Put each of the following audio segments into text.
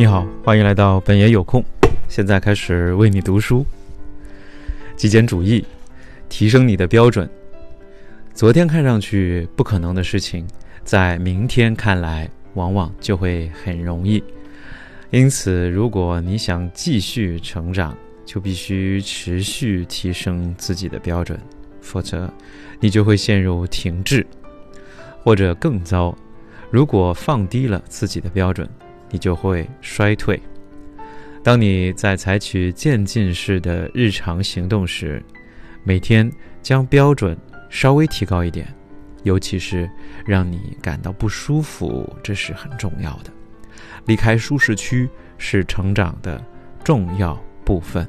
你好，欢迎来到本爷有空。现在开始为你读书。极简主义，提升你的标准。昨天看上去不可能的事情，在明天看来，往往就会很容易。因此，如果你想继续成长，就必须持续提升自己的标准，否则，你就会陷入停滞，或者更糟。如果放低了自己的标准，你就会衰退。当你在采取渐进式的日常行动时，每天将标准稍微提高一点，尤其是让你感到不舒服，这是很重要的。离开舒适区是成长的重要部分。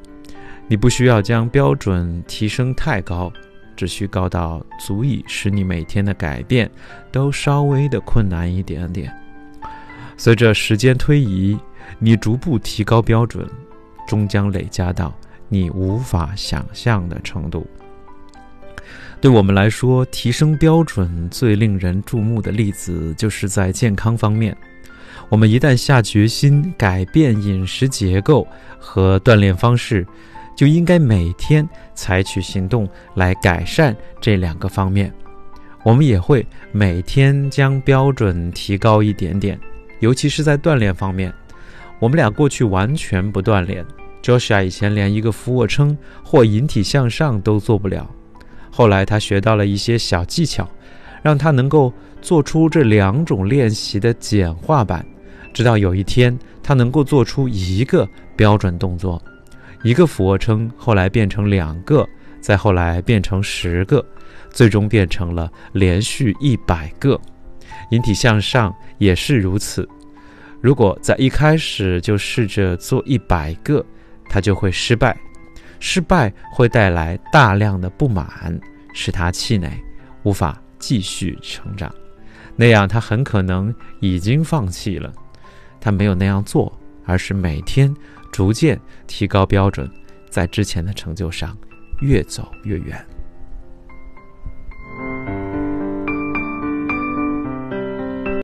你不需要将标准提升太高，只需高到足以使你每天的改变都稍微的困难一点点。随着时间推移，你逐步提高标准，终将累加到你无法想象的程度。对我们来说，提升标准最令人注目的例子就是在健康方面。我们一旦下决心改变饮食结构和锻炼方式，就应该每天采取行动来改善这两个方面。我们也会每天将标准提高一点点。尤其是在锻炼方面，我们俩过去完全不锻炼。Joshua 以前连一个俯卧撑或引体向上都做不了，后来他学到了一些小技巧，让他能够做出这两种练习的简化版。直到有一天，他能够做出一个标准动作，一个俯卧撑，后来变成两个，再后来变成十个，最终变成了连续一百个。引体向上也是如此。如果在一开始就试着做一百个，他就会失败。失败会带来大量的不满，使他气馁，无法继续成长。那样他很可能已经放弃了。他没有那样做，而是每天逐渐提高标准，在之前的成就上越走越远。